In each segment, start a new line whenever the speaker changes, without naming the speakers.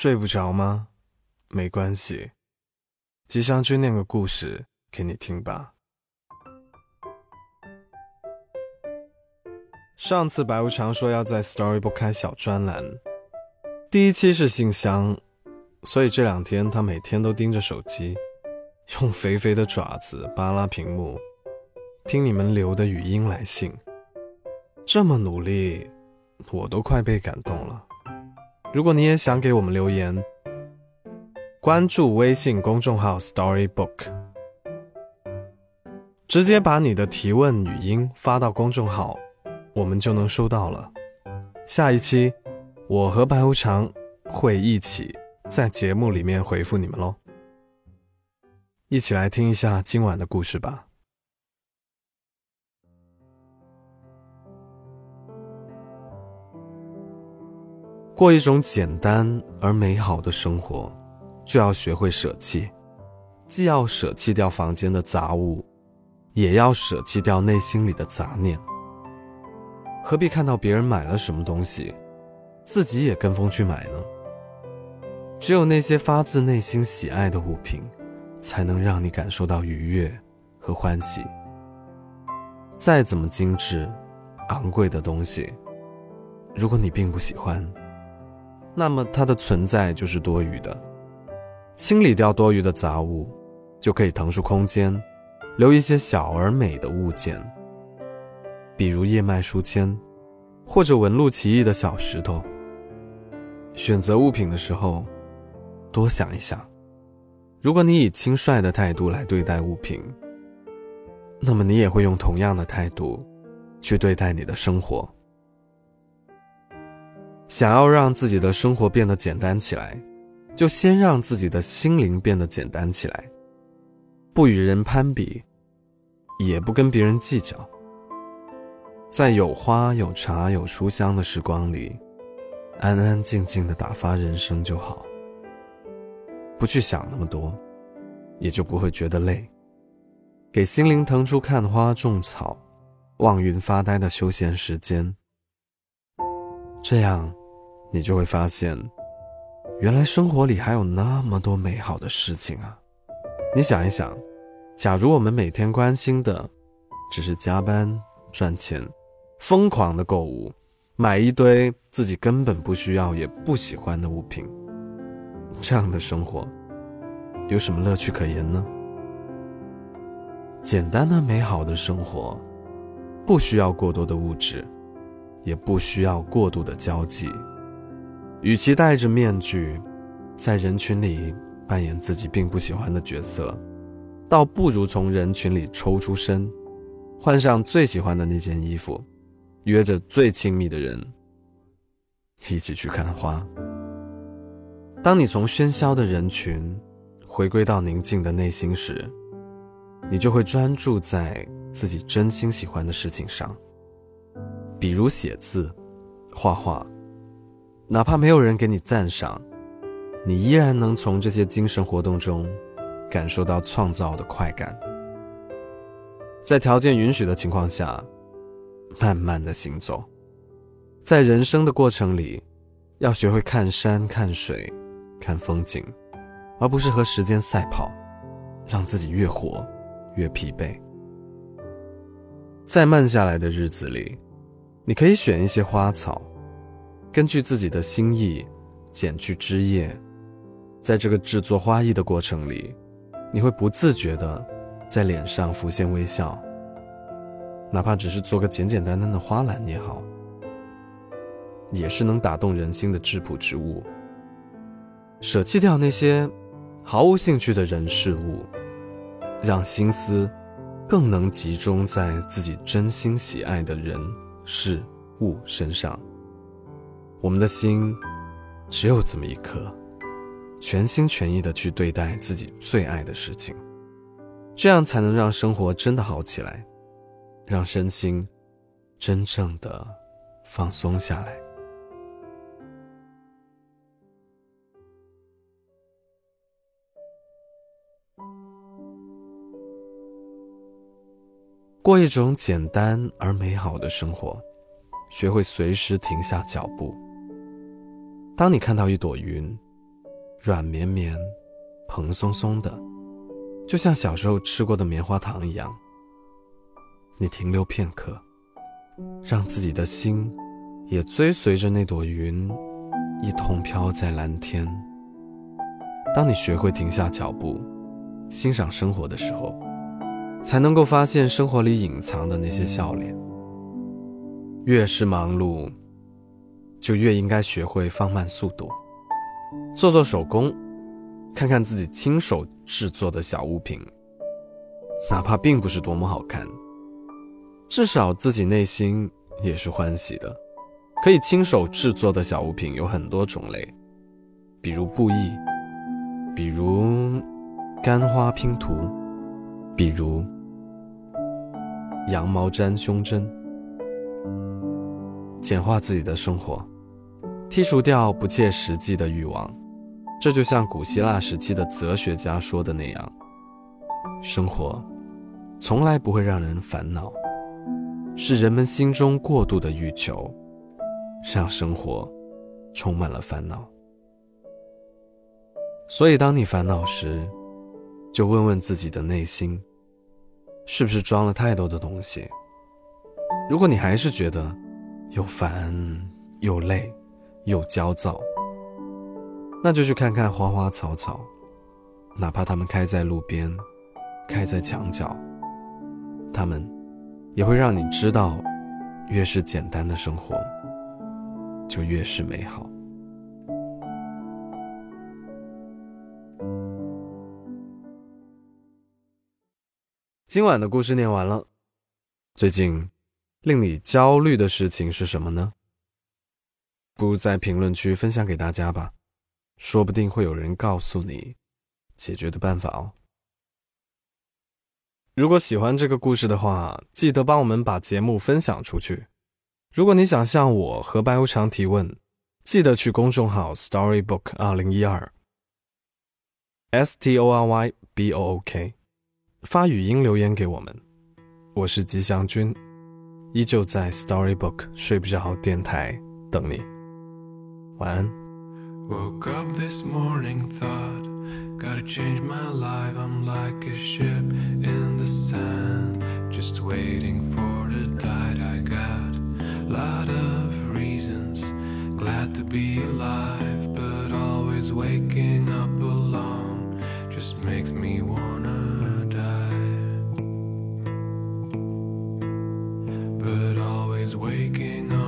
睡不着吗？没关系，吉祥君念个故事给你听吧。上次白无常说要在 Storybook 开小专栏，第一期是信箱，所以这两天他每天都盯着手机，用肥肥的爪子扒拉屏幕，听你们留的语音来信。这么努力，我都快被感动了。如果你也想给我们留言，关注微信公众号 Storybook，直接把你的提问语音发到公众号，我们就能收到了。下一期，我和白无常会一起在节目里面回复你们喽。一起来听一下今晚的故事吧。过一种简单而美好的生活，就要学会舍弃，既要舍弃掉房间的杂物，也要舍弃掉内心里的杂念。何必看到别人买了什么东西，自己也跟风去买呢？只有那些发自内心喜爱的物品，才能让你感受到愉悦和欢喜。再怎么精致、昂贵的东西，如果你并不喜欢，那么它的存在就是多余的。清理掉多余的杂物，就可以腾出空间，留一些小而美的物件，比如叶脉书签，或者纹路奇异的小石头。选择物品的时候，多想一想，如果你以轻率的态度来对待物品，那么你也会用同样的态度去对待你的生活。想要让自己的生活变得简单起来，就先让自己的心灵变得简单起来。不与人攀比，也不跟别人计较。在有花、有茶、有书香的时光里，安安静静的打发人生就好。不去想那么多，也就不会觉得累。给心灵腾出看花、种草、望云发呆的休闲时间。这样。你就会发现，原来生活里还有那么多美好的事情啊！你想一想，假如我们每天关心的只是加班赚钱、疯狂的购物、买一堆自己根本不需要也不喜欢的物品，这样的生活有什么乐趣可言呢？简单的美好的生活，不需要过多的物质，也不需要过度的交际。与其戴着面具，在人群里扮演自己并不喜欢的角色，倒不如从人群里抽出身，换上最喜欢的那件衣服，约着最亲密的人一起去看花。当你从喧嚣的人群回归到宁静的内心时，你就会专注在自己真心喜欢的事情上，比如写字、画画。哪怕没有人给你赞赏，你依然能从这些精神活动中感受到创造的快感。在条件允许的情况下，慢慢的行走，在人生的过程里，要学会看山、看水、看风景，而不是和时间赛跑，让自己越活越疲惫。在慢下来的日子里，你可以选一些花草。根据自己的心意，剪去枝叶，在这个制作花艺的过程里，你会不自觉的在脸上浮现微笑。哪怕只是做个简简单单的花篮也好，也是能打动人心的质朴之物。舍弃掉那些毫无兴趣的人事物，让心思更能集中在自己真心喜爱的人事物身上。我们的心只有这么一颗，全心全意的去对待自己最爱的事情，这样才能让生活真的好起来，让身心真正的放松下来。过一种简单而美好的生活，学会随时停下脚步。当你看到一朵云，软绵绵、蓬松松的，就像小时候吃过的棉花糖一样。你停留片刻，让自己的心也追随着那朵云，一同飘在蓝天。当你学会停下脚步，欣赏生活的时候，才能够发现生活里隐藏的那些笑脸。越是忙碌。就越应该学会放慢速度，做做手工，看看自己亲手制作的小物品，哪怕并不是多么好看，至少自己内心也是欢喜的。可以亲手制作的小物品有很多种类，比如布艺，比如干花拼图，比如羊毛毡胸针。简化自己的生活，剔除掉不切实际的欲望，这就像古希腊时期的哲学家说的那样：生活从来不会让人烦恼，是人们心中过度的欲求，让生活充满了烦恼。所以，当你烦恼时，就问问自己的内心，是不是装了太多的东西？如果你还是觉得，又烦又累又焦躁，那就去看看花花草草，哪怕它们开在路边，开在墙角，它们也会让你知道，越是简单的生活，就越是美好。今晚的故事念完了，最近。令你焦虑的事情是什么呢？不如在评论区分享给大家吧，说不定会有人告诉你解决的办法哦。如果喜欢这个故事的话，记得帮我们把节目分享出去。如果你想向我和白无常提问，记得去公众号 Storybook 二零一二 S T O R Y B O O K 发语音留言给我们。我是吉祥君。依旧在 Storybook 睡不着电台等你，晚安。Woke up this morning, thought, gotta change my life. I'm like a ship in the sand, just waiting for the tide. I got a lot of reasons, glad to be alive, but always waking but always waking up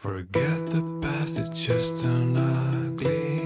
Forget the past, it's just an ugly